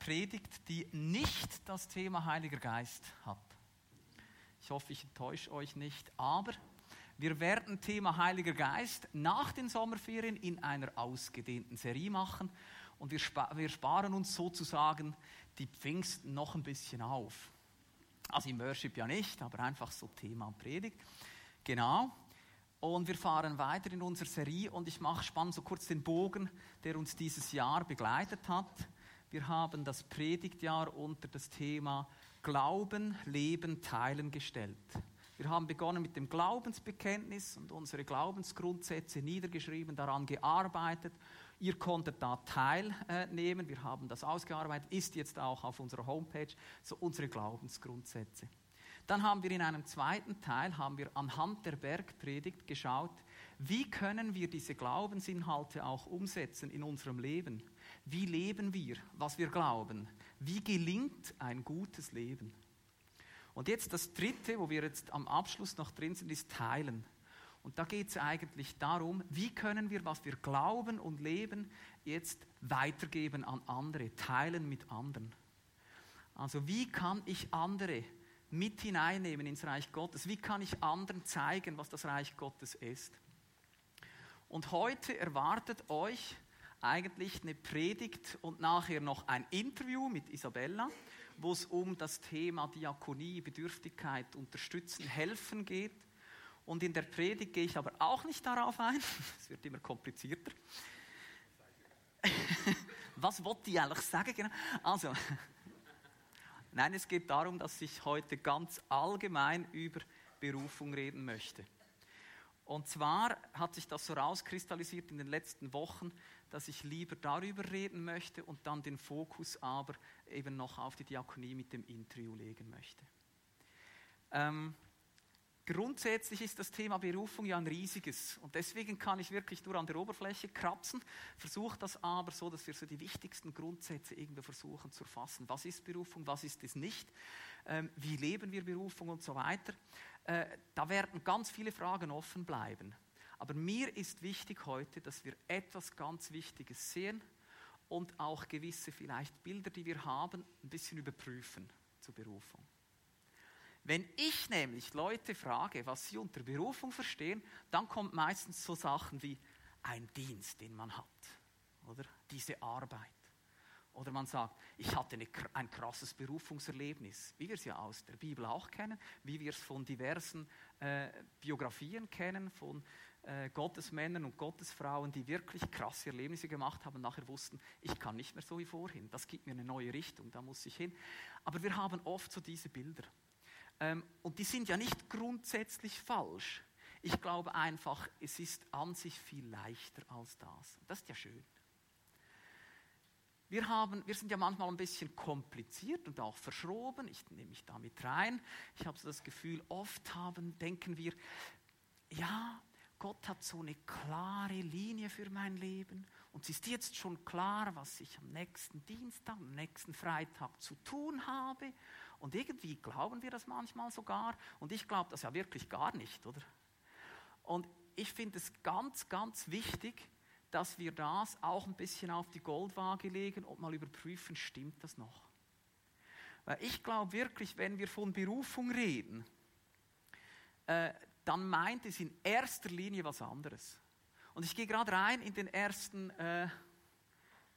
Predigt, die nicht das Thema Heiliger Geist hat. Ich hoffe, ich enttäusche euch nicht, aber wir werden Thema Heiliger Geist nach den Sommerferien in einer ausgedehnten Serie machen und wir, spa wir sparen uns sozusagen die Pfingsten noch ein bisschen auf. Also im Worship ja nicht, aber einfach so Thema Predigt. Genau. Und wir fahren weiter in unserer Serie und ich mache spannend so kurz den Bogen, der uns dieses Jahr begleitet hat. Wir haben das Predigtjahr unter das Thema Glauben, Leben, Teilen gestellt. Wir haben begonnen mit dem Glaubensbekenntnis und unsere Glaubensgrundsätze niedergeschrieben, daran gearbeitet. Ihr konntet da teilnehmen. Wir haben das ausgearbeitet, ist jetzt auch auf unserer Homepage, so unsere Glaubensgrundsätze. Dann haben wir in einem zweiten Teil, haben wir anhand der Bergpredigt geschaut, wie können wir diese Glaubensinhalte auch umsetzen in unserem Leben? Wie leben wir, was wir glauben? Wie gelingt ein gutes Leben? Und jetzt das dritte, wo wir jetzt am Abschluss noch drin sind, ist Teilen. Und da geht es eigentlich darum, wie können wir, was wir glauben und leben, jetzt weitergeben an andere, teilen mit anderen. Also wie kann ich andere mit hineinnehmen ins Reich Gottes? Wie kann ich anderen zeigen, was das Reich Gottes ist? Und heute erwartet euch eigentlich eine Predigt und nachher noch ein Interview mit Isabella, wo es um das Thema Diakonie, Bedürftigkeit, Unterstützen, Helfen geht. Und in der Predigt gehe ich aber auch nicht darauf ein. Es wird immer komplizierter. Was wollte ich eigentlich sagen? Genau. Also, Nein, es geht darum, dass ich heute ganz allgemein über Berufung reden möchte. Und zwar hat sich das so rauskristallisiert in den letzten Wochen, dass ich lieber darüber reden möchte und dann den Fokus aber eben noch auf die Diakonie mit dem Interview legen möchte. Ähm, Grundsätzlich ist das Thema Berufung ja ein riesiges und deswegen kann ich wirklich nur an der Oberfläche kratzen, versuche das aber so, dass wir so die wichtigsten Grundsätze irgendwie versuchen zu erfassen. Was ist Berufung, was ist es nicht, ähm, wie leben wir Berufung und so weiter. Äh, da werden ganz viele Fragen offen bleiben. Aber mir ist wichtig heute, dass wir etwas ganz Wichtiges sehen und auch gewisse vielleicht Bilder, die wir haben, ein bisschen überprüfen zur Berufung. Wenn ich nämlich Leute frage, was sie unter Berufung verstehen, dann kommt meistens so Sachen wie ein Dienst, den man hat, oder diese Arbeit. Oder man sagt, ich hatte eine, ein krasses Berufungserlebnis, wie wir es ja aus der Bibel auch kennen, wie wir es von diversen äh, Biografien kennen, von äh, Gottesmännern und Gottesfrauen, die wirklich krasse Erlebnisse gemacht haben, nachher wussten, ich kann nicht mehr so wie vorhin, das gibt mir eine neue Richtung, da muss ich hin. Aber wir haben oft so diese Bilder. Ähm, und die sind ja nicht grundsätzlich falsch. Ich glaube einfach, es ist an sich viel leichter als das. Das ist ja schön. Wir, haben, wir sind ja manchmal ein bisschen kompliziert und auch verschroben. Ich nehme mich damit rein. Ich habe so das Gefühl, oft haben, denken wir, ja, Gott hat so eine klare Linie für mein Leben und es ist jetzt schon klar, was ich am nächsten Dienstag, am nächsten Freitag zu tun habe und irgendwie glauben wir das manchmal sogar. Und ich glaube das ja wirklich gar nicht, oder? Und ich finde es ganz, ganz wichtig, dass wir das auch ein bisschen auf die Goldwaage legen und mal überprüfen, stimmt das noch? Weil ich glaube wirklich, wenn wir von Berufung reden, äh, dann meint es in erster Linie was anderes. Und ich gehe gerade rein in den ersten äh,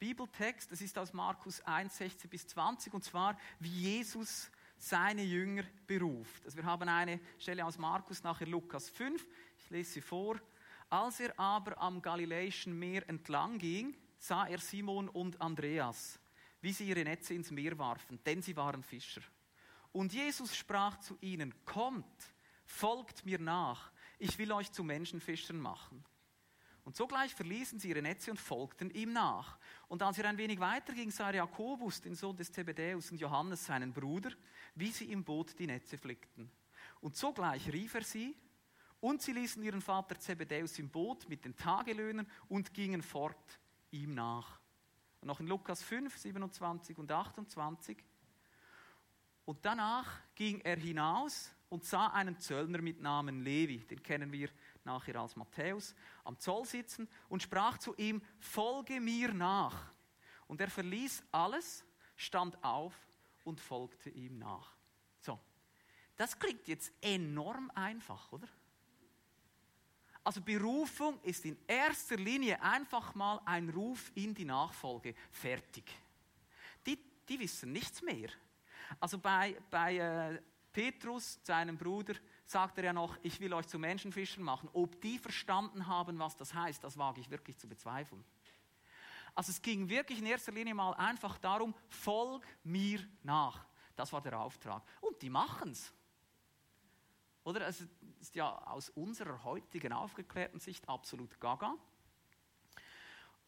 Bibeltext, das ist aus Markus 1, 16 bis 20, und zwar, wie Jesus seine Jünger beruft. Also wir haben eine Stelle aus Markus, nachher Lukas 5, ich lese sie vor. Als er aber am Galiläischen Meer entlang ging, sah er Simon und Andreas, wie sie ihre Netze ins Meer warfen, denn sie waren Fischer. Und Jesus sprach zu ihnen, kommt, folgt mir nach, ich will euch zu Menschenfischern machen. Und sogleich verließen sie ihre Netze und folgten ihm nach. Und als er ein wenig weiter ging, sah Jakobus, den Sohn des Zebedäus, und Johannes, seinen Bruder, wie sie im Boot die Netze flickten. Und sogleich rief er sie, und sie ließen ihren Vater Zebedäus im Boot mit den Tagelöhnern und gingen fort ihm nach. Und noch in Lukas 5, 27 und 28. Und danach ging er hinaus und sah einen Zöllner mit Namen Levi, den kennen wir nachher als Matthäus, am Zoll sitzen und sprach zu ihm, folge mir nach. Und er verließ alles, stand auf und folgte ihm nach. So, das klingt jetzt enorm einfach, oder? Also Berufung ist in erster Linie einfach mal ein Ruf in die Nachfolge. Fertig. Die, die wissen nichts mehr. Also bei, bei äh, Petrus, seinem Bruder, sagt er ja noch, ich will euch zu Menschenfischern machen. Ob die verstanden haben, was das heißt, das wage ich wirklich zu bezweifeln. Also es ging wirklich in erster Linie mal einfach darum, folg mir nach. Das war der Auftrag. Und die machen es. Oder? Es ist ja aus unserer heutigen aufgeklärten Sicht absolut gaga.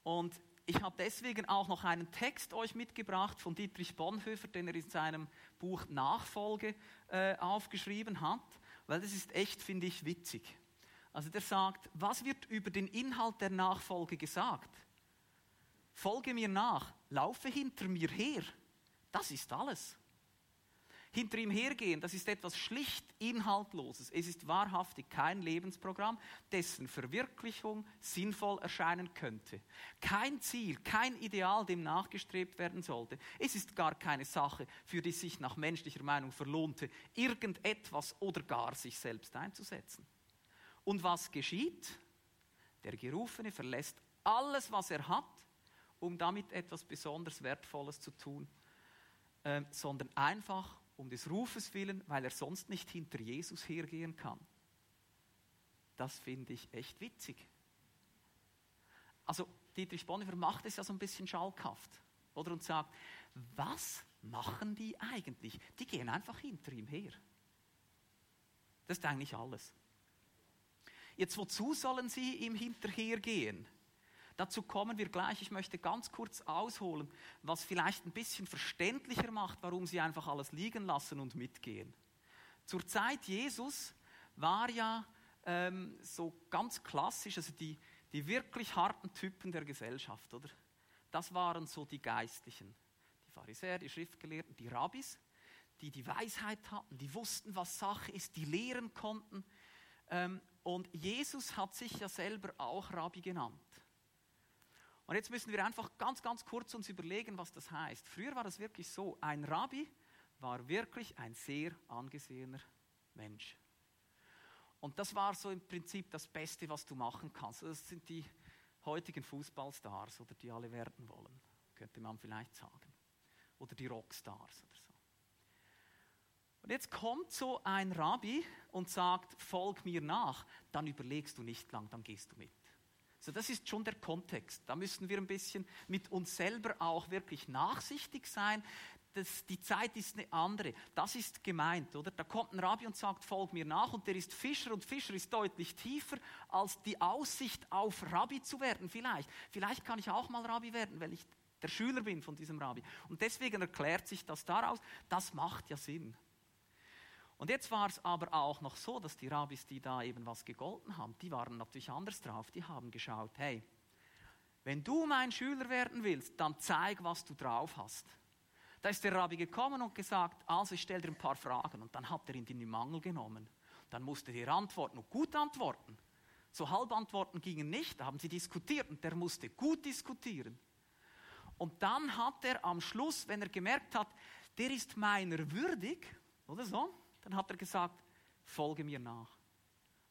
Und ich habe deswegen auch noch einen Text euch mitgebracht von Dietrich Bonhoeffer, den er in seinem Buch Nachfolge äh, aufgeschrieben hat, weil das ist echt, finde ich, witzig. Also der sagt, was wird über den Inhalt der Nachfolge gesagt? Folge mir nach, laufe hinter mir her. Das ist alles hinter ihm hergehen, das ist etwas schlicht Inhaltloses. Es ist wahrhaftig kein Lebensprogramm, dessen Verwirklichung sinnvoll erscheinen könnte. Kein Ziel, kein Ideal, dem nachgestrebt werden sollte. Es ist gar keine Sache, für die sich nach menschlicher Meinung verlohnte, irgendetwas oder gar sich selbst einzusetzen. Und was geschieht? Der Gerufene verlässt alles, was er hat, um damit etwas besonders Wertvolles zu tun, äh, sondern einfach um des Rufes willen, weil er sonst nicht hinter Jesus hergehen kann. Das finde ich echt witzig. Also Dietrich Bonhoeffer macht es ja so ein bisschen schalkhaft, oder? Und sagt, was machen die eigentlich? Die gehen einfach hinter ihm her. Das ist eigentlich alles. Jetzt, wozu sollen sie ihm hinterhergehen? Dazu kommen wir gleich. Ich möchte ganz kurz ausholen, was vielleicht ein bisschen verständlicher macht, warum sie einfach alles liegen lassen und mitgehen. Zur Zeit Jesus war ja ähm, so ganz klassisch, also die, die wirklich harten Typen der Gesellschaft, oder? Das waren so die Geistlichen, die Pharisäer, die Schriftgelehrten, die Rabbis, die die Weisheit hatten, die wussten, was Sache ist, die lehren konnten. Ähm, und Jesus hat sich ja selber auch Rabbi genannt. Und jetzt müssen wir einfach ganz, ganz kurz uns überlegen, was das heißt. Früher war das wirklich so, ein Rabbi war wirklich ein sehr angesehener Mensch. Und das war so im Prinzip das Beste, was du machen kannst. Das sind die heutigen Fußballstars oder die alle werden wollen, könnte man vielleicht sagen. Oder die Rockstars oder so. Und jetzt kommt so ein Rabbi und sagt, folg mir nach, dann überlegst du nicht lang, dann gehst du mit. So, das ist schon der Kontext. Da müssen wir ein bisschen mit uns selber auch wirklich nachsichtig sein. Das, die Zeit ist eine andere. Das ist gemeint, oder? Da kommt ein Rabbi und sagt, folg mir nach und der ist Fischer und Fischer ist deutlich tiefer als die Aussicht auf Rabbi zu werden. Vielleicht. Vielleicht kann ich auch mal Rabbi werden, weil ich der Schüler bin von diesem Rabbi. Und deswegen erklärt sich das daraus, das macht ja Sinn. Und jetzt war es aber auch noch so, dass die Rabbis, die da eben was gegolten haben, die waren natürlich anders drauf. Die haben geschaut, hey, wenn du mein Schüler werden willst, dann zeig, was du drauf hast. Da ist der Rabbi gekommen und gesagt, also ich stelle dir ein paar Fragen. Und dann hat er ihn in den Mangel genommen. Dann musste er antworten und gut antworten. So Halbantworten gingen nicht, da haben sie diskutiert und der musste gut diskutieren. Und dann hat er am Schluss, wenn er gemerkt hat, der ist meiner würdig, oder so, dann hat er gesagt, folge mir nach.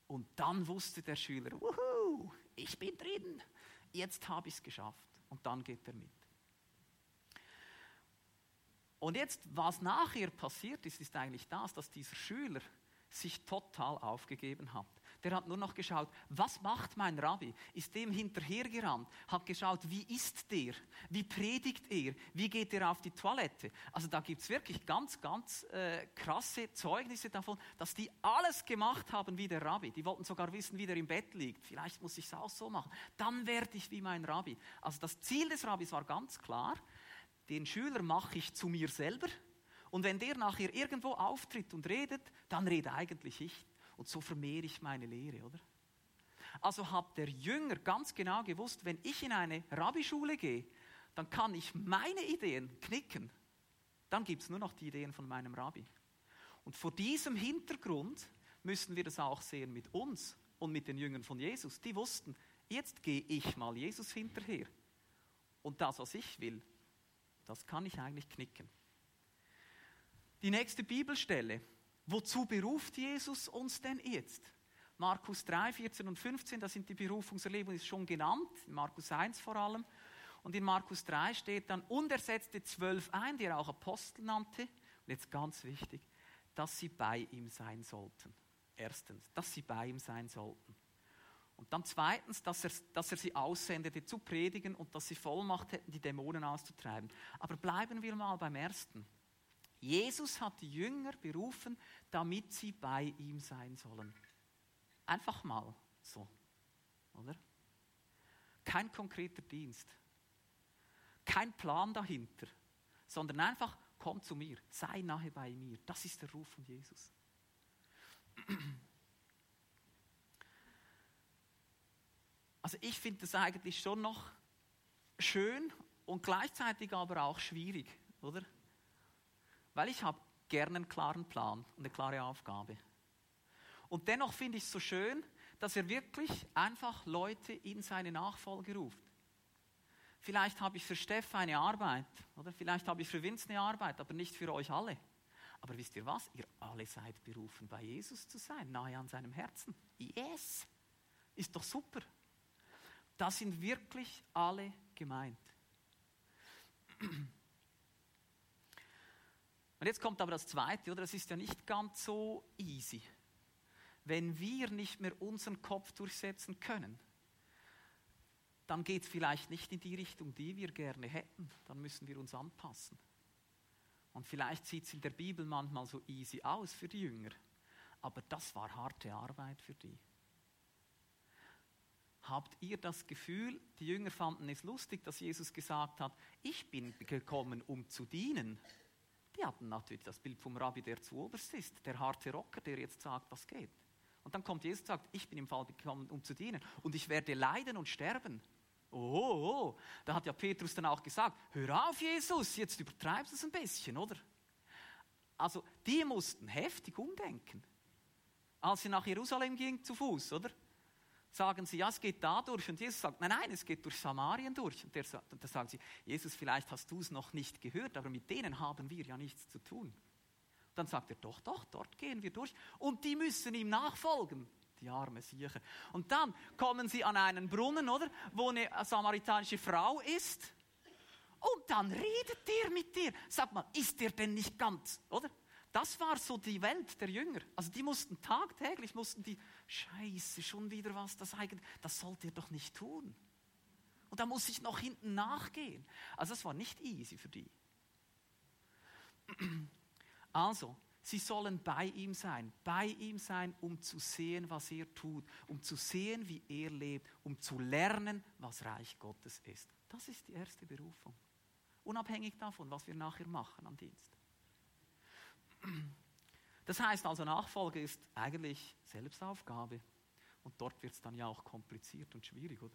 Und dann wusste der Schüler, wuhu, ich bin drin, jetzt habe ich es geschafft. Und dann geht er mit. Und jetzt, was nachher passiert ist, ist eigentlich das, dass dieser Schüler sich total aufgegeben hat der hat nur noch geschaut, was macht mein Rabbi? Ist dem hinterhergerannt, hat geschaut, wie ist der? Wie predigt er? Wie geht er auf die Toilette? Also da gibt es wirklich ganz, ganz äh, krasse Zeugnisse davon, dass die alles gemacht haben wie der Rabbi. Die wollten sogar wissen, wie der im Bett liegt. Vielleicht muss ich es auch so machen. Dann werde ich wie mein Rabbi. Also das Ziel des Rabbis war ganz klar, den Schüler mache ich zu mir selber. Und wenn der nachher irgendwo auftritt und redet, dann rede eigentlich ich und so vermehre ich meine Lehre, oder? Also hat der Jünger ganz genau gewusst, wenn ich in eine Rabbischule gehe, dann kann ich meine Ideen knicken. Dann gibt es nur noch die Ideen von meinem Rabbi. Und vor diesem Hintergrund müssen wir das auch sehen mit uns und mit den Jüngern von Jesus. Die wussten, jetzt gehe ich mal Jesus hinterher. Und das, was ich will, Das kann ich eigentlich knicken. Die nächste Bibelstelle. Wozu beruft Jesus uns denn jetzt? Markus 3, 14 und 15, da sind die Berufungserlebnisse schon genannt, in Markus 1 vor allem. Und in Markus 3 steht dann, und er setzte zwölf ein, die er auch Apostel nannte. Und jetzt ganz wichtig, dass sie bei ihm sein sollten. Erstens, dass sie bei ihm sein sollten. Und dann zweitens, dass er, dass er sie aussendete zu predigen und dass sie Vollmacht hätten, die Dämonen auszutreiben. Aber bleiben wir mal beim ersten. Jesus hat die Jünger berufen, damit sie bei ihm sein sollen. Einfach mal so, oder? Kein konkreter Dienst kein Plan dahinter, sondern einfach, komm zu mir, sei nahe bei mir. Das ist der Ruf von Jesus. Also ich finde das eigentlich schon noch schön und gleichzeitig aber auch schwierig, oder? Weil ich habe gerne einen klaren Plan und eine klare Aufgabe. Und dennoch finde ich es so schön, dass er wirklich einfach Leute in seine Nachfolge ruft. Vielleicht habe ich für Steff eine Arbeit, oder vielleicht habe ich für Vince eine Arbeit, aber nicht für euch alle. Aber wisst ihr was? Ihr alle seid berufen, bei Jesus zu sein, nahe an seinem Herzen. Yes! Ist doch super. Da sind wirklich alle gemeint. Und jetzt kommt aber das Zweite, oder? Das ist ja nicht ganz so easy. Wenn wir nicht mehr unseren Kopf durchsetzen können, dann geht es vielleicht nicht in die Richtung, die wir gerne hätten. Dann müssen wir uns anpassen. Und vielleicht sieht es in der Bibel manchmal so easy aus für die Jünger, aber das war harte Arbeit für die. Habt ihr das Gefühl, die Jünger fanden es lustig, dass Jesus gesagt hat, ich bin gekommen, um zu dienen? Die hatten natürlich das Bild vom Rabbi, der zu oberst ist, der harte Rocker, der jetzt sagt, was geht. Und dann kommt Jesus und sagt, ich bin im Fall gekommen, um zu dienen. Und ich werde leiden und sterben. Oh, oh, oh, da hat ja Petrus dann auch gesagt, hör auf Jesus, jetzt übertreibst du es ein bisschen, oder? Also die mussten heftig umdenken. Als sie nach Jerusalem gingen zu Fuß, oder? Sagen sie, ja, es geht da durch. Und Jesus sagt, nein, nein, es geht durch Samarien durch. Und, der, und da sagen sie, Jesus, vielleicht hast du es noch nicht gehört, aber mit denen haben wir ja nichts zu tun. Dann sagt er, doch, doch, dort gehen wir durch. Und die müssen ihm nachfolgen die arme Sieche. Und dann kommen sie an einen Brunnen, oder, wo eine samaritanische Frau ist. Und dann redet er mit dir. Sag mal, ist der denn nicht ganz, oder? Das war so die Welt der Jünger. Also die mussten tagtäglich, mussten die, Scheiße, schon wieder was, das eigentlich, das sollt ihr doch nicht tun. Und da muss ich noch hinten nachgehen. Also das war nicht easy für die. Also, Sie sollen bei ihm sein, bei ihm sein, um zu sehen, was er tut, um zu sehen, wie er lebt, um zu lernen, was Reich Gottes ist. Das ist die erste Berufung. Unabhängig davon, was wir nachher machen am Dienst. Das heißt also, Nachfolge ist eigentlich Selbstaufgabe. Und dort wird es dann ja auch kompliziert und schwierig, oder?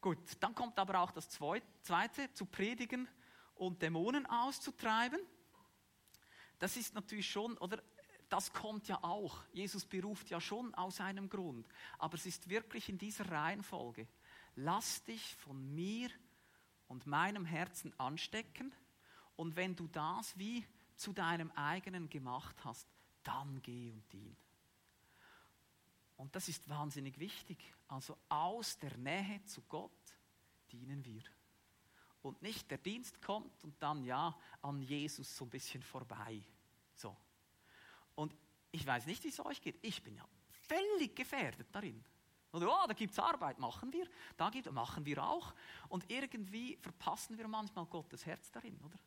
Gut, dann kommt aber auch das Zweite, zu predigen und Dämonen auszutreiben. Das ist natürlich schon, oder das kommt ja auch. Jesus beruft ja schon aus einem Grund. Aber es ist wirklich in dieser Reihenfolge. Lass dich von mir und meinem Herzen anstecken. Und wenn du das wie zu deinem eigenen gemacht hast, dann geh und dien. Und das ist wahnsinnig wichtig. Also aus der Nähe zu Gott dienen wir und nicht der Dienst kommt und dann ja an Jesus so ein bisschen vorbei. So. Und ich weiß nicht, wie es euch geht. Ich bin ja völlig gefährdet darin. Oder, oh, da gibt es Arbeit, machen wir. Da gibt, machen wir auch. Und irgendwie verpassen wir manchmal Gottes Herz darin, oder?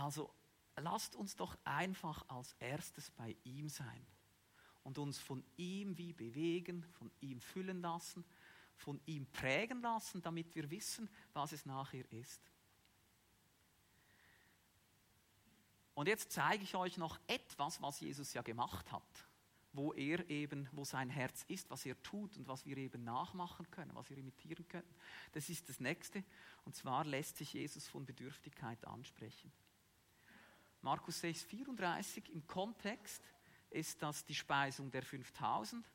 Also lasst uns doch einfach als erstes bei ihm sein und uns von ihm wie bewegen, von ihm füllen lassen von ihm prägen lassen, damit wir wissen, was es nachher ist. Und jetzt zeige ich euch noch etwas, was Jesus ja gemacht hat, wo er eben, wo sein Herz ist, was er tut und was wir eben nachmachen können, was wir imitieren können. Das ist das nächste. Und zwar lässt sich Jesus von Bedürftigkeit ansprechen. Markus 6, 34 im Kontext ist das die Speisung der 5000.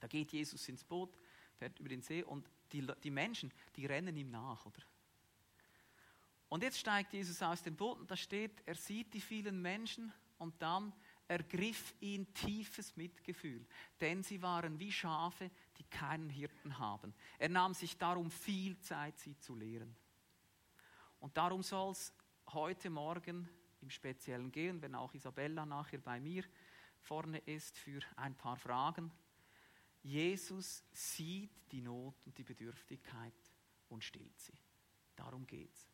Da geht Jesus ins Boot, fährt über den See und die, die Menschen, die rennen ihm nach, oder? Und jetzt steigt Jesus aus dem Boot und da steht, er sieht die vielen Menschen und dann ergriff ihn tiefes Mitgefühl, denn sie waren wie Schafe, die keinen Hirten haben. Er nahm sich darum viel Zeit, sie zu lehren. Und darum soll es heute Morgen im Speziellen gehen, wenn auch Isabella nachher bei mir vorne ist für ein paar Fragen. Jesus sieht die Not und die Bedürftigkeit und stillt sie. Darum geht's.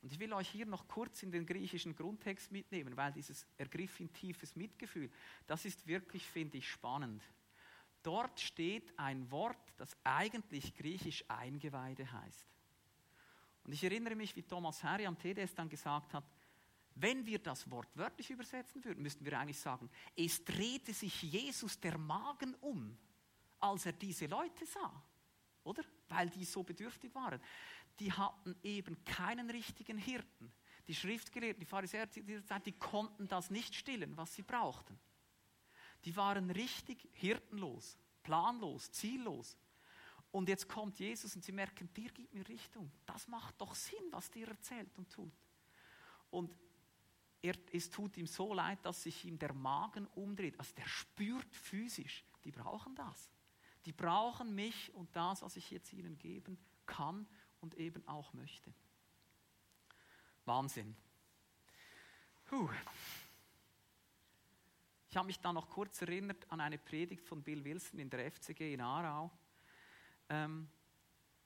Und ich will euch hier noch kurz in den griechischen Grundtext mitnehmen, weil dieses ergriff in tiefes Mitgefühl, das ist wirklich, finde ich, spannend. Dort steht ein Wort, das eigentlich griechisch Eingeweide heißt. Und ich erinnere mich, wie Thomas Harry am TDS dann gesagt hat, wenn wir das Wort wörtlich übersetzen würden, müssten wir eigentlich sagen, es drehte sich Jesus der Magen um, als er diese Leute sah. Oder? Weil die so bedürftig waren. Die hatten eben keinen richtigen Hirten. Die Schriftgelehrten, die Pharisäer dieser Zeit, die konnten das nicht stillen, was sie brauchten. Die waren richtig hirtenlos, planlos, ziellos. Und jetzt kommt Jesus und sie merken, der gibt mir Richtung. Das macht doch Sinn, was der erzählt und tut. Und er, es tut ihm so leid, dass sich ihm der Magen umdreht. Also der spürt physisch, die brauchen das. Die brauchen mich und das, was ich jetzt ihnen geben kann und eben auch möchte. Wahnsinn. Puh. Ich habe mich da noch kurz erinnert an eine Predigt von Bill Wilson in der FCG in Aarau. Ähm,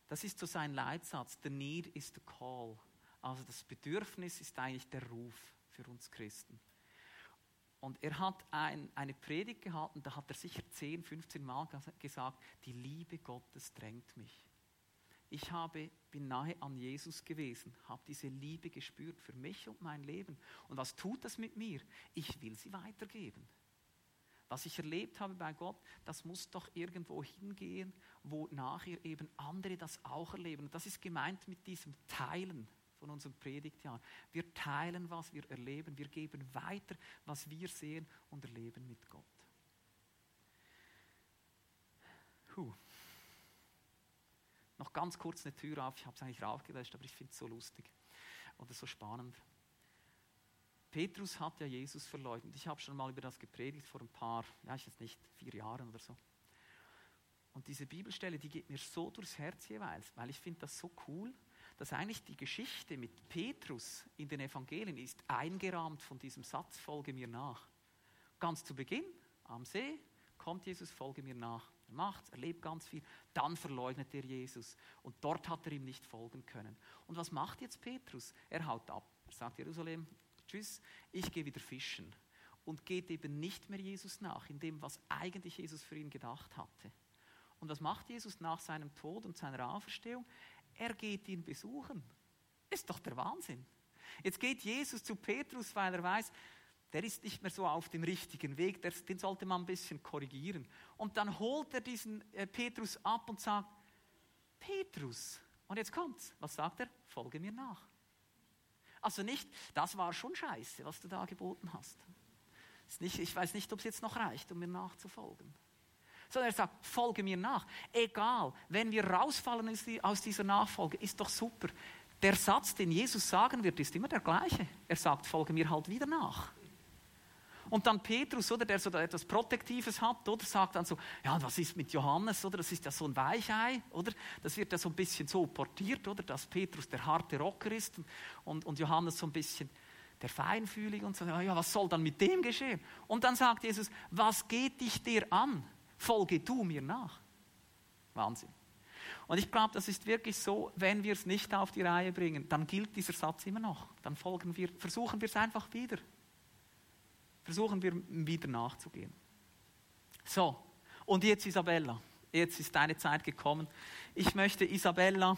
das ist so sein Leitsatz: The need is the call. Also das Bedürfnis ist eigentlich der Ruf für uns Christen. Und er hat ein, eine Predigt gehalten, da hat er sicher 10, 15 Mal gesagt, die Liebe Gottes drängt mich. Ich habe, bin nahe an Jesus gewesen, habe diese Liebe gespürt für mich und mein Leben. Und was tut das mit mir? Ich will sie weitergeben. Was ich erlebt habe bei Gott, das muss doch irgendwo hingehen, wo nachher eben andere das auch erleben. Und das ist gemeint mit diesem Teilen von unserem Predigtjahr. Wir teilen, was wir erleben. Wir geben weiter, was wir sehen und erleben mit Gott. Puh. Noch ganz kurz eine Tür auf. Ich habe es eigentlich raufgelöscht, aber ich finde es so lustig oder so spannend. Petrus hat ja Jesus verleugnet. Ich habe schon mal über das gepredigt vor ein paar, ja, ich weiß nicht, vier Jahren oder so. Und diese Bibelstelle, die geht mir so durchs Herz jeweils, weil ich finde das so cool, dass eigentlich die Geschichte mit Petrus in den Evangelien ist eingerahmt von diesem Satz, folge mir nach. Ganz zu Beginn, am See, kommt Jesus, folge mir nach. Er macht er lebt ganz viel. Dann verleugnet er Jesus. Und dort hat er ihm nicht folgen können. Und was macht jetzt Petrus? Er haut ab. Er sagt Jerusalem, tschüss, ich gehe wieder fischen. Und geht eben nicht mehr Jesus nach, in dem, was eigentlich Jesus für ihn gedacht hatte. Und was macht Jesus nach seinem Tod und seiner Auferstehung? Er geht ihn besuchen. Ist doch der Wahnsinn. Jetzt geht Jesus zu Petrus, weil er weiß, der ist nicht mehr so auf dem richtigen Weg, den sollte man ein bisschen korrigieren. Und dann holt er diesen äh, Petrus ab und sagt, Petrus, und jetzt kommt's, was sagt er? Folge mir nach. Also nicht, das war schon scheiße, was du da geboten hast. Nicht, ich weiß nicht, ob es jetzt noch reicht, um mir nachzufolgen. Sondern er sagt, folge mir nach. Egal, wenn wir rausfallen aus dieser Nachfolge, ist doch super. Der Satz, den Jesus sagen wird, ist immer der gleiche. Er sagt, folge mir halt wieder nach. Und dann Petrus, oder, der so etwas Protektives hat, oder, sagt dann so, ja, was ist mit Johannes, oder, das ist ja so ein Weichei, oder, das wird ja so ein bisschen so portiert, oder, dass Petrus der harte Rocker ist und, und Johannes so ein bisschen der Feinfühlige und so, ja, was soll dann mit dem geschehen? Und dann sagt Jesus, was geht dich dir an? Folge du mir nach. Wahnsinn. Und ich glaube, das ist wirklich so, wenn wir es nicht auf die Reihe bringen, dann gilt dieser Satz immer noch. Dann folgen wir, versuchen wir es einfach wieder versuchen wir wieder nachzugehen. So, und jetzt Isabella. Jetzt ist deine Zeit gekommen. Ich möchte Isabella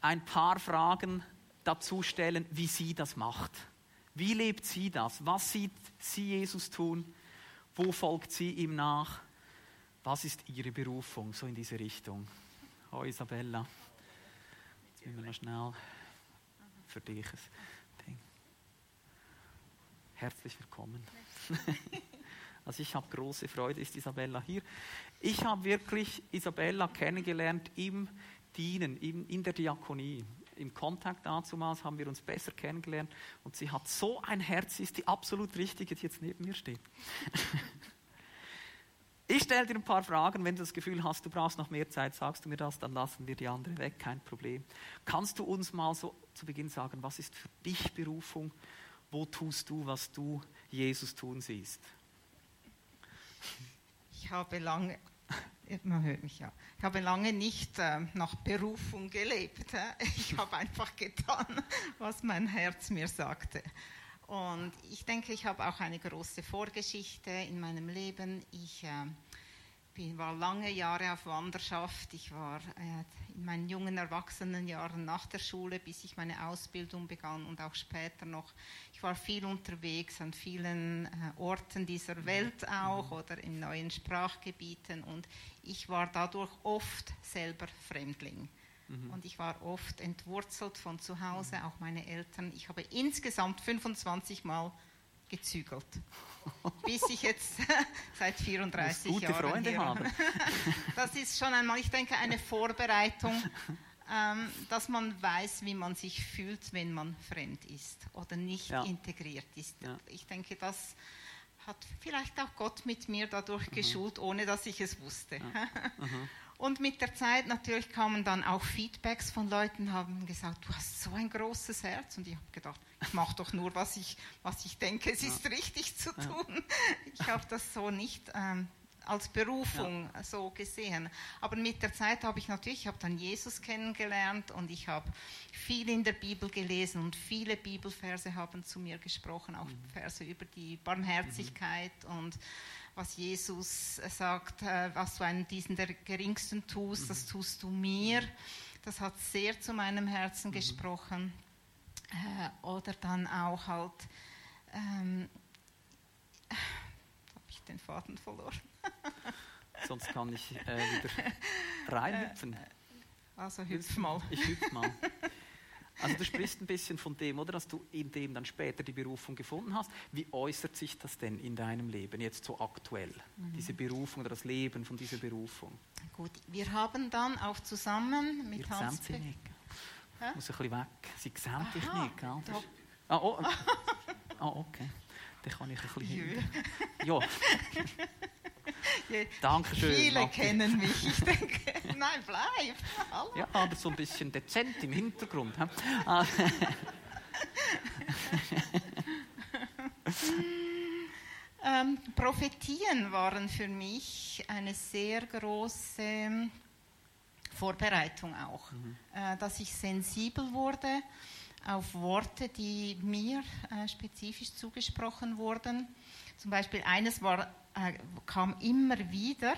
ein paar Fragen dazu stellen, wie sie das macht. Wie lebt sie das? Was sieht sie Jesus tun? Wo folgt sie ihm nach? Was ist ihre Berufung so in diese Richtung? Oh Isabella, jetzt müssen wir noch schnell für dich. Herzlich willkommen. Also ich habe große Freude, ist Isabella hier. Ich habe wirklich Isabella kennengelernt im dienen in, in der Diakonie. Im Kontakt dazumals haben wir uns besser kennengelernt und sie hat so ein Herz, sie ist die absolut richtige, die jetzt neben mir steht. Ich stelle dir ein paar Fragen, wenn du das Gefühl hast, du brauchst noch mehr Zeit, sagst du mir das, dann lassen wir die andere weg, kein Problem. Kannst du uns mal so zu Beginn sagen, was ist für dich Berufung? Wo tust du, was du Jesus tun siehst? Ich habe lange, man hört mich ja, ich habe lange nicht äh, nach Berufung gelebt. Ich habe einfach getan, was mein Herz mir sagte. Und ich denke, ich habe auch eine große Vorgeschichte in meinem Leben. Ich äh, bin, war lange Jahre auf Wanderschaft. Ich war äh, in meinen jungen Erwachsenenjahren nach der Schule, bis ich meine Ausbildung begann und auch später noch. Ich war viel unterwegs an vielen äh, Orten dieser mhm. Welt auch mhm. oder in neuen Sprachgebieten und ich war dadurch oft selber Fremdling. Mhm. Und ich war oft entwurzelt von zu Hause, auch meine Eltern. Ich habe insgesamt 25 Mal gezügelt. Bis ich jetzt seit 34 gute Jahren Freunde haben. Das ist schon einmal, ich denke, eine Vorbereitung, ähm, dass man weiß, wie man sich fühlt, wenn man fremd ist oder nicht ja. integriert ist. Ja. Ich denke, das hat vielleicht auch Gott mit mir dadurch mhm. geschult, ohne dass ich es wusste. Ja. Mhm. Und mit der Zeit natürlich kamen dann auch Feedbacks von Leuten, haben gesagt, du hast so ein großes Herz. Und ich habe gedacht, ich mache doch nur, was ich, was ich denke, es ja. ist richtig zu tun. Ja. Ich habe das so nicht ähm, als Berufung ja. so gesehen. Aber mit der Zeit habe ich natürlich, ich habe dann Jesus kennengelernt und ich habe viel in der Bibel gelesen und viele Bibelverse haben zu mir gesprochen, auch mhm. Verse über die Barmherzigkeit mhm. und was Jesus sagt, äh, was du einen diesen der Geringsten tust, mhm. das tust du mir. Das hat sehr zu meinem Herzen mhm. gesprochen. Äh, oder dann auch halt, ähm, habe ich den Faden verloren. Sonst kann ich äh, wieder reinhüpfen. Äh, also hüpf mal. Ich hüpf mal. Also du sprichst ein bisschen von dem, oder, dass du in dem dann später die Berufung gefunden hast. Wie äußert sich das denn in deinem Leben jetzt so aktuell, mhm. diese Berufung oder das Leben von dieser Berufung? Gut, wir haben dann auch zusammen mit Ihr Hans... Sie nicht. Ich muss ein bisschen weg. Sie sehen dich nicht, gell? Ah, oh, ah, okay. Dann kann ich ein bisschen Ja. Dankeschön. Viele Matti. kennen mich. Ich denke, nein, bleib. Hallo. Ja, aber so ein bisschen dezent im Hintergrund. Ähm, Prophetien waren für mich eine sehr große Vorbereitung auch, mhm. äh, dass ich sensibel wurde auf Worte, die mir äh, spezifisch zugesprochen wurden. Zum Beispiel eines war äh, kam immer wieder.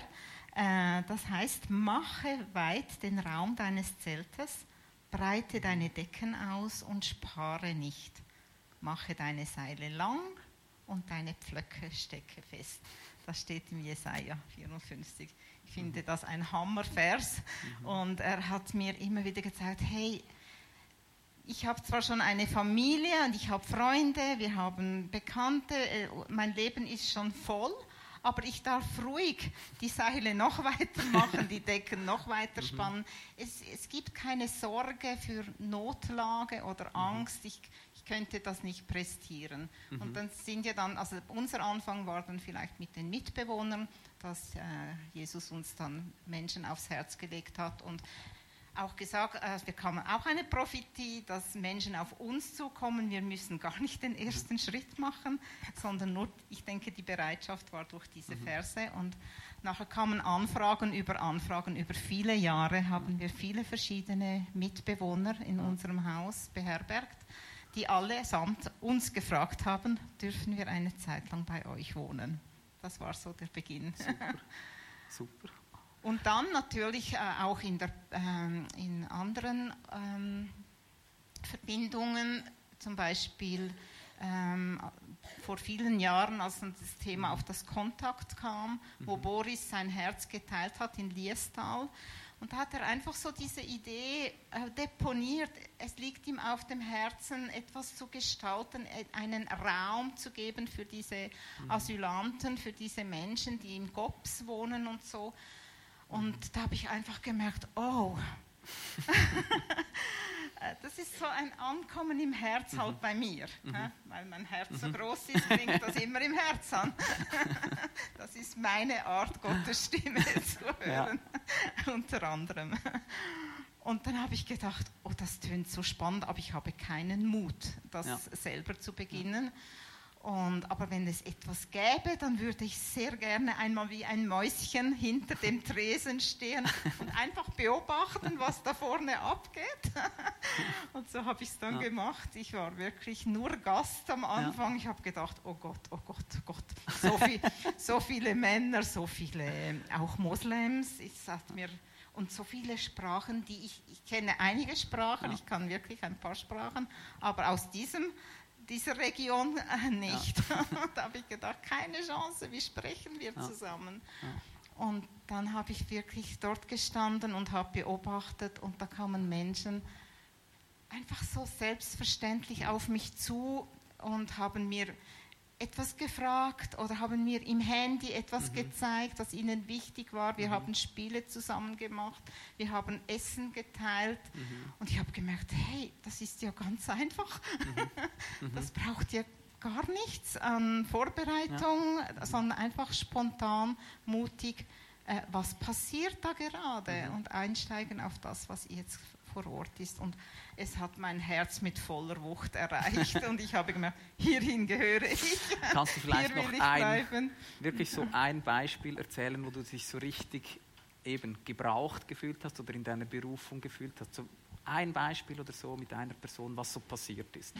Äh, das heißt, mache weit den Raum deines Zeltes, breite deine Decken aus und spare nicht. Mache deine Seile lang und deine Pflöcke stecke fest. Das steht im Jesaja 54. Ich finde mhm. das ein Hammervers. Mhm. Und er hat mir immer wieder gezeigt: hey, ich habe zwar schon eine Familie und ich habe Freunde, wir haben Bekannte, äh, mein Leben ist schon voll, aber ich darf ruhig die Seile noch weiter machen, die Decken noch weiter mhm. spannen. Es, es gibt keine Sorge für Notlage oder mhm. Angst. Ich, ich könnte das nicht prestieren. Mhm. Und dann sind ja dann, also unser Anfang war dann vielleicht mit den Mitbewohnern, dass äh, Jesus uns dann Menschen aufs Herz gelegt hat und auch gesagt, äh, wir bekommen auch eine Prophetie, dass Menschen auf uns zukommen. Wir müssen gar nicht den ersten Schritt machen, sondern nur, ich denke, die Bereitschaft war durch diese mhm. Verse. Und nachher kamen Anfragen über Anfragen. Über viele Jahre haben wir viele verschiedene Mitbewohner in unserem Haus beherbergt, die allesamt uns gefragt haben, dürfen wir eine Zeit lang bei euch wohnen. Das war so der Beginn. Super. Super. Und dann natürlich äh, auch in, der, ähm, in anderen ähm, Verbindungen, zum Beispiel ähm, vor vielen Jahren, als das Thema auf das Kontakt kam, wo mhm. Boris sein Herz geteilt hat in Liestal. Und da hat er einfach so diese Idee äh, deponiert. Es liegt ihm auf dem Herzen, etwas zu gestalten, äh, einen Raum zu geben für diese mhm. Asylanten, für diese Menschen, die im GOPS wohnen und so. Und da habe ich einfach gemerkt, oh, das ist so ein Ankommen im Herz mhm. halt bei mir. Mhm. Weil mein Herz so mhm. groß ist, klingt das immer im Herz an. das ist meine Art, Gottes Stimme zu hören, ja. unter anderem. Und dann habe ich gedacht, oh, das tönt so spannend, aber ich habe keinen Mut, das ja. selber zu beginnen. Und, aber wenn es etwas gäbe, dann würde ich sehr gerne einmal wie ein Mäuschen hinter dem Tresen stehen und einfach beobachten, was da vorne abgeht. Und so habe ich es dann ja. gemacht. Ich war wirklich nur Gast am Anfang. Ja. Ich habe gedacht, oh Gott, oh Gott, oh Gott, so, viel, so viele Männer, so viele auch Moslems. Es hat mir und so viele Sprachen, die ich, ich kenne einige Sprachen, ja. ich kann wirklich ein paar Sprachen, aber aus diesem, dieser Region äh, nicht. Ja. da habe ich gedacht, keine Chance, wie sprechen wir ja. zusammen? Und dann habe ich wirklich dort gestanden und habe beobachtet und da kamen Menschen einfach so selbstverständlich auf mich zu und haben mir etwas gefragt oder haben mir im Handy etwas mhm. gezeigt, das ihnen wichtig war. Wir mhm. haben Spiele zusammen gemacht, wir haben Essen geteilt mhm. und ich habe gemerkt, hey, das ist ja ganz einfach. Mhm. Mhm. Das braucht ja gar nichts an Vorbereitung, ja. sondern einfach spontan, mutig, äh, was passiert da gerade mhm. und einsteigen auf das, was jetzt vor Ort ist. Und es hat mein Herz mit voller Wucht erreicht und ich habe gemerkt, hierhin gehöre ich. Kannst du vielleicht noch ein, wirklich so ein Beispiel erzählen, wo du dich so richtig eben gebraucht gefühlt hast oder in deiner Berufung gefühlt hast? So ein Beispiel oder so mit einer Person, was so passiert ist.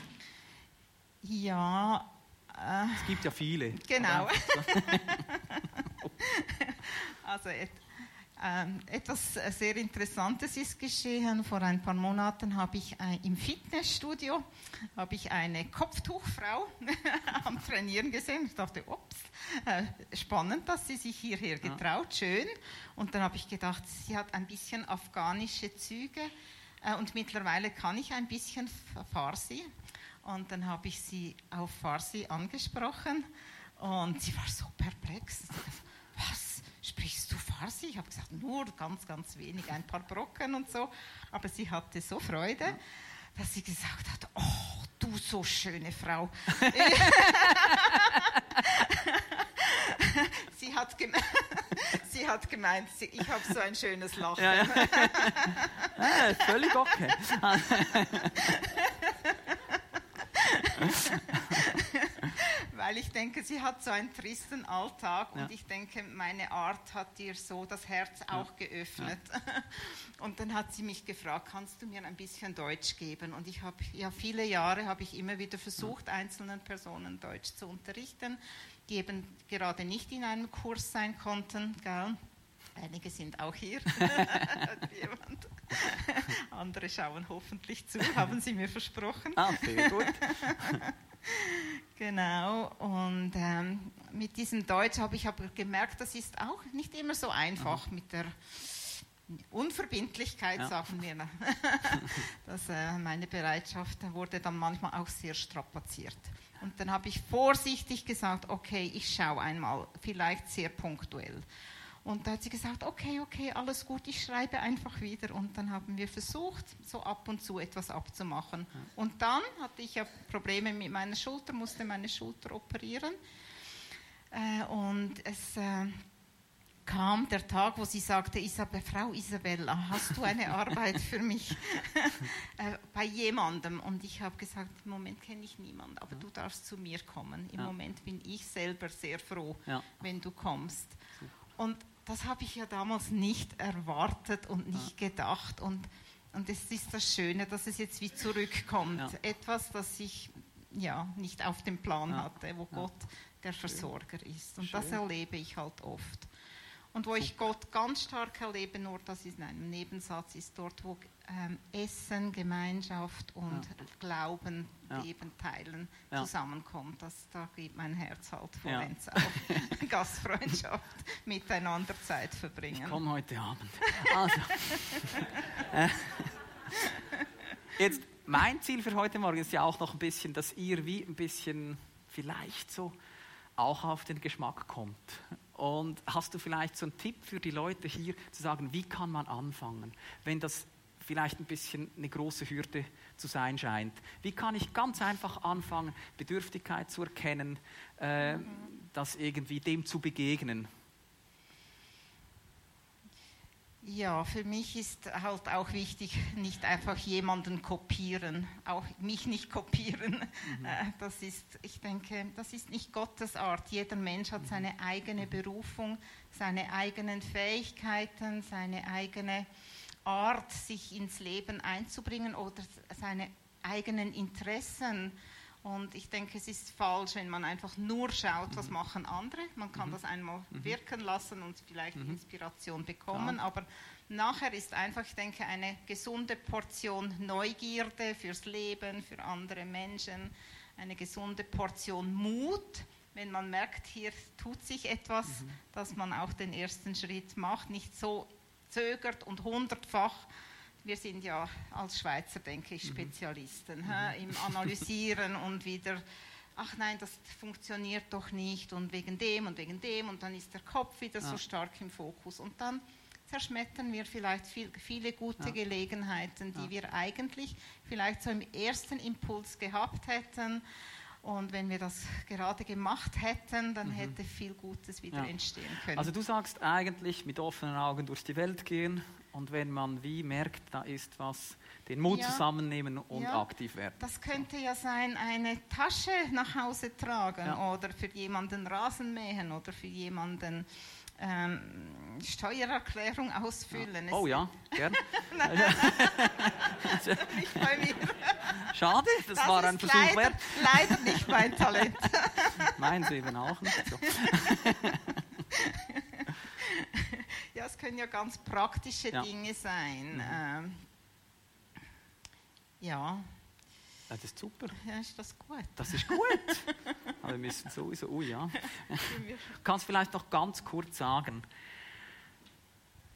Ja. Äh, es gibt ja viele. Genau. also etwas äh, sehr Interessantes ist geschehen. Vor ein paar Monaten habe ich äh, im Fitnessstudio habe ich eine Kopftuchfrau am Trainieren gesehen. Ich dachte, ups, äh, spannend, dass sie sich hierher getraut, schön. Und dann habe ich gedacht, sie hat ein bisschen afghanische Züge und mittlerweile kann ich ein bisschen Farsi. Und dann habe ich sie auf Farsi angesprochen und sie war so perplex. Was? sprichst du Farsi? Ich habe gesagt, nur ganz, ganz wenig, ein paar Brocken und so. Aber sie hatte so Freude, dass sie gesagt hat, oh, du so schöne Frau. sie, hat sie hat gemeint, ich habe so ein schönes Lachen. Ja, ja. ja, völlig okay. Weil ich denke, sie hat so einen tristen Alltag ja. und ich denke, meine Art hat ihr so das Herz ja. auch geöffnet. Ja. Und dann hat sie mich gefragt, kannst du mir ein bisschen Deutsch geben? Und ich habe ja viele Jahre habe ich immer wieder versucht, einzelnen Personen Deutsch zu unterrichten, die eben gerade nicht in einem Kurs sein konnten. Gell? Einige sind auch hier. Andere schauen hoffentlich zu, haben sie mir versprochen. Ah, sehr gut. Genau, und ähm, mit diesem Deutsch habe ich aber gemerkt, das ist auch nicht immer so einfach mhm. mit der Unverbindlichkeit, ja. sagen wir. das, äh, meine Bereitschaft wurde dann manchmal auch sehr strapaziert. Und dann habe ich vorsichtig gesagt, okay, ich schaue einmal, vielleicht sehr punktuell. Und da hat sie gesagt, okay, okay, alles gut, ich schreibe einfach wieder. Und dann haben wir versucht, so ab und zu etwas abzumachen. Und dann hatte ich ja Probleme mit meiner Schulter, musste meine Schulter operieren. Äh, und es äh, kam der Tag, wo sie sagte, Isabel, Frau Isabella, hast du eine Arbeit für mich äh, bei jemandem? Und ich habe gesagt, im Moment kenne ich niemanden, aber du darfst zu mir kommen. Im ja. Moment bin ich selber sehr froh, ja. wenn du kommst. Und das habe ich ja damals nicht erwartet und nicht ja. gedacht. Und, und es ist das Schöne, dass es jetzt wie zurückkommt. Ja. Etwas, das ich ja, nicht auf dem Plan ja. hatte, wo Gott der Versorger ist. Und Schön. das erlebe ich halt oft. Und wo ich Gott ganz stark erlebe, nur das ist in einem Nebensatz, ist dort, wo ähm, Essen, Gemeinschaft und ja. Glauben, ja. Leben, Teilen ja. zusammenkommt. Das, da geht mein Herz halt vollends auf. Gastfreundschaft, miteinander Zeit verbringen. Ich komme heute Abend. Also, äh, jetzt, mein Ziel für heute Morgen ist ja auch noch ein bisschen, dass ihr wie ein bisschen vielleicht so auch auf den Geschmack kommt und hast du vielleicht so einen Tipp für die Leute hier zu sagen, wie kann man anfangen, wenn das vielleicht ein bisschen eine große Hürde zu sein scheint. Wie kann ich ganz einfach anfangen, Bedürftigkeit zu erkennen, äh, mhm. das irgendwie dem zu begegnen? Ja, für mich ist halt auch wichtig, nicht einfach jemanden kopieren, auch mich nicht kopieren. Mhm. Äh, das ist, ich denke, das ist nicht Gottes Art. Jeder Mensch hat seine eigene Berufung, seine eigenen Fähigkeiten, seine eigene Art, sich ins Leben einzubringen oder seine eigenen Interessen. Und ich denke, es ist falsch, wenn man einfach nur schaut, was mhm. machen andere. Man kann mhm. das einmal mhm. wirken lassen und vielleicht mhm. Inspiration bekommen, ja. aber nachher ist einfach, ich denke, eine gesunde Portion Neugierde fürs Leben, für andere Menschen, eine gesunde Portion Mut, wenn man merkt, hier tut sich etwas, mhm. dass man auch den ersten Schritt macht, nicht so zögert und hundertfach wir sind ja als Schweizer, denke ich, mhm. Spezialisten mhm. He, im Analysieren und wieder, ach nein, das funktioniert doch nicht und wegen dem und wegen dem und dann ist der Kopf wieder ja. so stark im Fokus und dann zerschmettern wir vielleicht viel, viele gute ja. Gelegenheiten, die ja. wir eigentlich vielleicht so im ersten Impuls gehabt hätten. Und wenn wir das gerade gemacht hätten, dann mhm. hätte viel Gutes wieder ja. entstehen können. Also du sagst eigentlich mit offenen Augen durch die Welt gehen, und wenn man wie merkt, da ist was, den Mut ja, zusammennehmen und ja, aktiv werden. Das könnte ja sein, eine Tasche nach Hause tragen oder für jemanden Rasen mähen oder für jemanden ähm, Steuererklärung ausfüllen. Oh ja, gern. nicht bei mir. Schade, das, das war ein Versuch leider, wert. Leider nicht mein Talent. Meins eben auch nicht. So. Ja, es können ja ganz praktische ja. Dinge sein. Mhm. Ähm, ja. Ja, das ist super. Ja, ist das gut? Das ist gut. Aber wir müssen sowieso, oh ja. Kannst vielleicht noch ganz kurz sagen,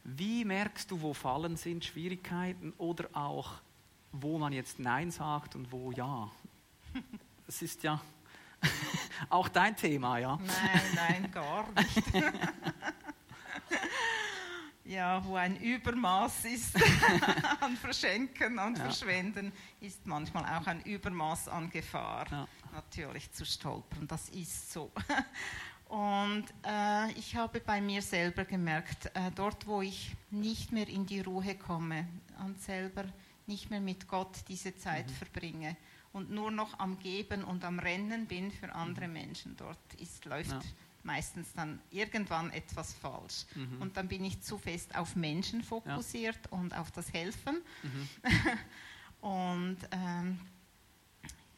wie merkst du, wo Fallen sind, Schwierigkeiten oder auch, wo man jetzt Nein sagt und wo Ja? Das ist ja auch dein Thema, ja? Nein, nein, gar nicht. ja, wo ein Übermaß ist an Verschenken, und ja. Verschwenden, ist manchmal auch ein Übermaß an Gefahr, ja. natürlich zu stolpern. Das ist so. Und äh, ich habe bei mir selber gemerkt, äh, dort, wo ich nicht mehr in die Ruhe komme und selber nicht mehr mit Gott diese Zeit mhm. verbringe und nur noch am Geben und am Rennen bin für andere mhm. Menschen, dort ist, läuft ja meistens dann irgendwann etwas falsch. Mhm. Und dann bin ich zu fest auf Menschen fokussiert ja. und auf das Helfen. Mhm. und ähm,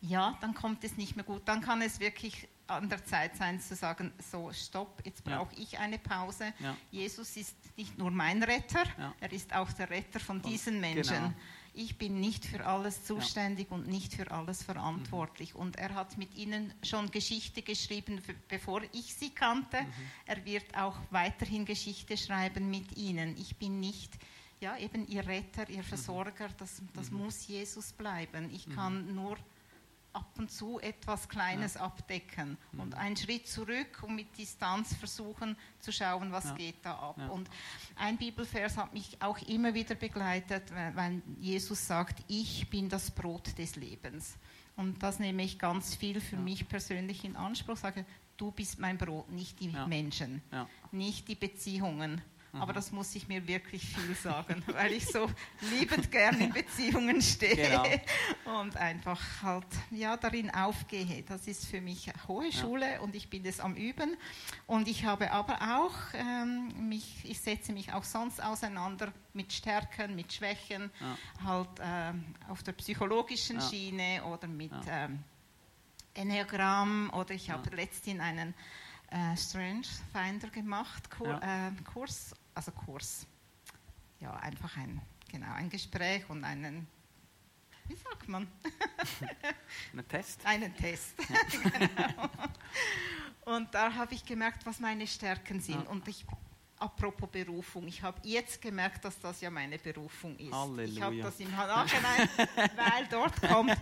ja, dann kommt es nicht mehr gut. Dann kann es wirklich an der Zeit sein zu sagen, so stopp, jetzt brauche ja. ich eine Pause. Ja. Jesus ist nicht nur mein Retter, er ist auch der Retter von, von diesen Menschen. Genau ich bin nicht für alles zuständig ja. und nicht für alles verantwortlich. Mhm. Und er hat mit ihnen schon Geschichte geschrieben, bevor ich sie kannte. Mhm. Er wird auch weiterhin Geschichte schreiben mit ihnen. Ich bin nicht ja, eben ihr Retter, ihr mhm. Versorger, das, das mhm. muss Jesus bleiben. Ich mhm. kann nur ab und zu etwas Kleines ja. abdecken mhm. und einen Schritt zurück und mit Distanz versuchen zu schauen, was ja. geht da ab. Ja. Und ein Bibelvers hat mich auch immer wieder begleitet, weil Jesus sagt, ich bin das Brot des Lebens. Und das nehme ich ganz viel für mich persönlich in Anspruch. Sage, du bist mein Brot, nicht die Menschen, nicht die Beziehungen, aber das muss ich mir wirklich viel sagen, weil ich so liebend gern in Beziehungen stehe genau. und einfach halt ja, darin aufgehe. Das ist für mich hohe Schule ja. und ich bin es am Üben. Und ich habe aber auch, ähm, mich, ich setze mich auch sonst auseinander mit Stärken, mit Schwächen, ja. halt ähm, auf der psychologischen Schiene oder mit ähm, Enneagramm oder ich habe letztens einen äh, Strange Finder gemacht, Kur ja. äh, Kurs, also Kurs. Ja, einfach ein, genau, ein Gespräch und einen, wie sagt man? einen Test. Einen Test, genau. Und da habe ich gemerkt, was meine Stärken sind. Ja. Und ich apropos Berufung, ich habe jetzt gemerkt, dass das ja meine Berufung ist. Halleluja. Ich habe das im Nachhinein, weil dort kommt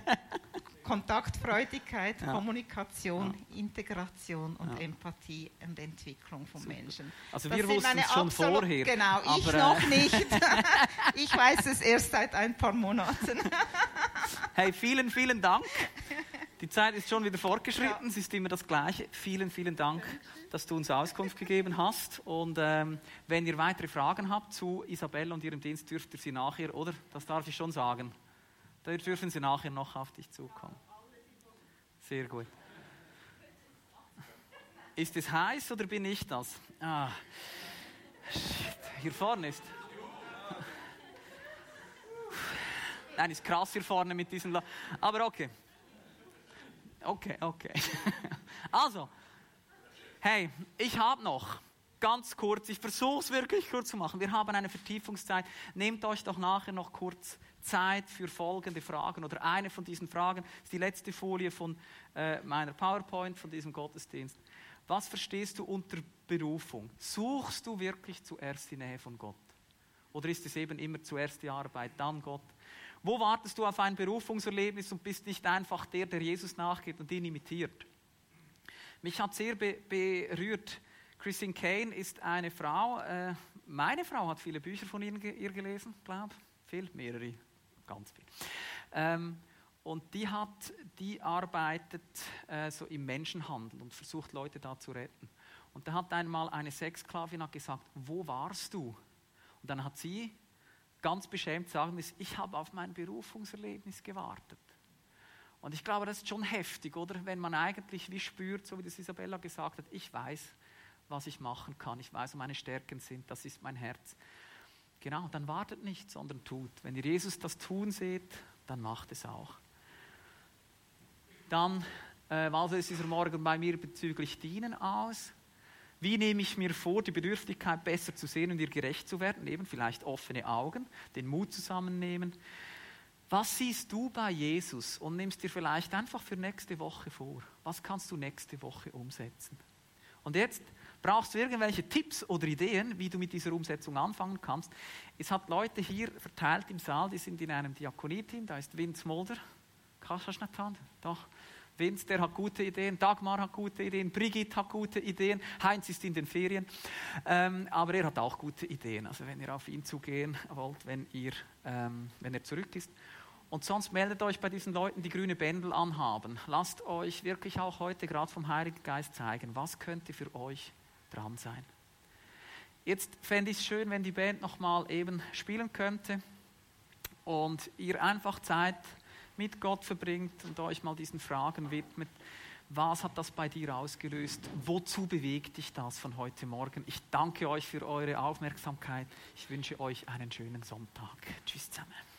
Kontaktfreudigkeit, Ja. Kommunikation, Integration und Ja. Empathie und Entwicklung von Super. Menschen. Also Das wir wussten es schon absolut- vorher. Genau, ich noch nicht. ich weiß es erst seit ein paar Monaten. Hey, vielen, vielen Dank. Die Zeit ist schon wieder fortgeschritten, es ist immer das Gleiche. Vielen, vielen Dank, dass du uns Auskunft gegeben hast. Und ähm, wenn ihr weitere Fragen habt zu Isabelle und ihrem Dienst, dürft ihr sie nachher, oder? Das darf ich schon sagen. Da dürfen sie nachher noch auf dich zukommen. Sehr gut. Ist es heiß oder bin ich das? Ah. Shit. Hier vorne ist. Nein, ist krass hier vorne mit diesem. La Aber okay. Okay, okay. Also, hey, ich habe noch ganz kurz, ich versuche es wirklich kurz zu machen. Wir haben eine Vertiefungszeit. Nehmt euch doch nachher noch kurz Zeit für folgende Fragen oder eine von diesen Fragen. Das ist die letzte Folie von äh, meiner PowerPoint, von diesem Gottesdienst. Was verstehst du unter Berufung? Suchst du wirklich zuerst die Nähe von Gott? Oder ist es eben immer zuerst die Arbeit, dann Gott? Wo wartest du auf ein Berufungserlebnis und bist nicht einfach der, der Jesus nachgeht und ihn imitiert? Mich hat sehr be berührt. Christine Kane ist eine Frau, äh, meine Frau hat viele Bücher von ihr, ihr gelesen, glaube Viel, mehrere, ganz viel. Ähm, und die, hat, die arbeitet äh, so im Menschenhandel und versucht Leute da zu retten. Und da hat einmal eine Sexsklavin gesagt, wo warst du? Und dann hat sie ganz beschämt sagen müssen, ich habe auf mein Berufungserlebnis gewartet. Und ich glaube, das ist schon heftig, oder? Wenn man eigentlich wie spürt, so wie das Isabella gesagt hat, ich weiß, was ich machen kann, ich weiß, wo meine Stärken sind, das ist mein Herz. Genau, dann wartet nicht, sondern tut. Wenn ihr Jesus das tun seht, dann macht es auch. Dann, äh, was ist dieser Morgen bei mir bezüglich Dienen aus? Wie nehme ich mir vor, die Bedürftigkeit besser zu sehen und ihr gerecht zu werden? Eben vielleicht offene Augen, den Mut zusammennehmen. Was siehst du bei Jesus und nimmst dir vielleicht einfach für nächste Woche vor? Was kannst du nächste Woche umsetzen? Und jetzt brauchst du irgendwelche Tipps oder Ideen, wie du mit dieser Umsetzung anfangen kannst. Es hat Leute hier verteilt im Saal, die sind in einem Diakonie-Team. Da ist Vince Mulder. Kannst du das nicht haben? Doch. Vince, der hat gute Ideen, Dagmar hat gute Ideen, Brigitte hat gute Ideen, Heinz ist in den Ferien, ähm, aber er hat auch gute Ideen. Also wenn ihr auf ihn zugehen wollt, wenn, ihr, ähm, wenn er zurück ist. Und sonst meldet euch bei diesen Leuten, die grüne Bändel anhaben. Lasst euch wirklich auch heute gerade vom Heiligen Geist zeigen, was könnte für euch dran sein. Jetzt fände ich es schön, wenn die Band nochmal eben spielen könnte und ihr einfach Zeit mit Gott verbringt und euch mal diesen Fragen widmet. Was hat das bei dir ausgelöst? Wozu bewegt dich das von heute Morgen? Ich danke euch für eure Aufmerksamkeit. Ich wünsche euch einen schönen Sonntag. Tschüss zusammen.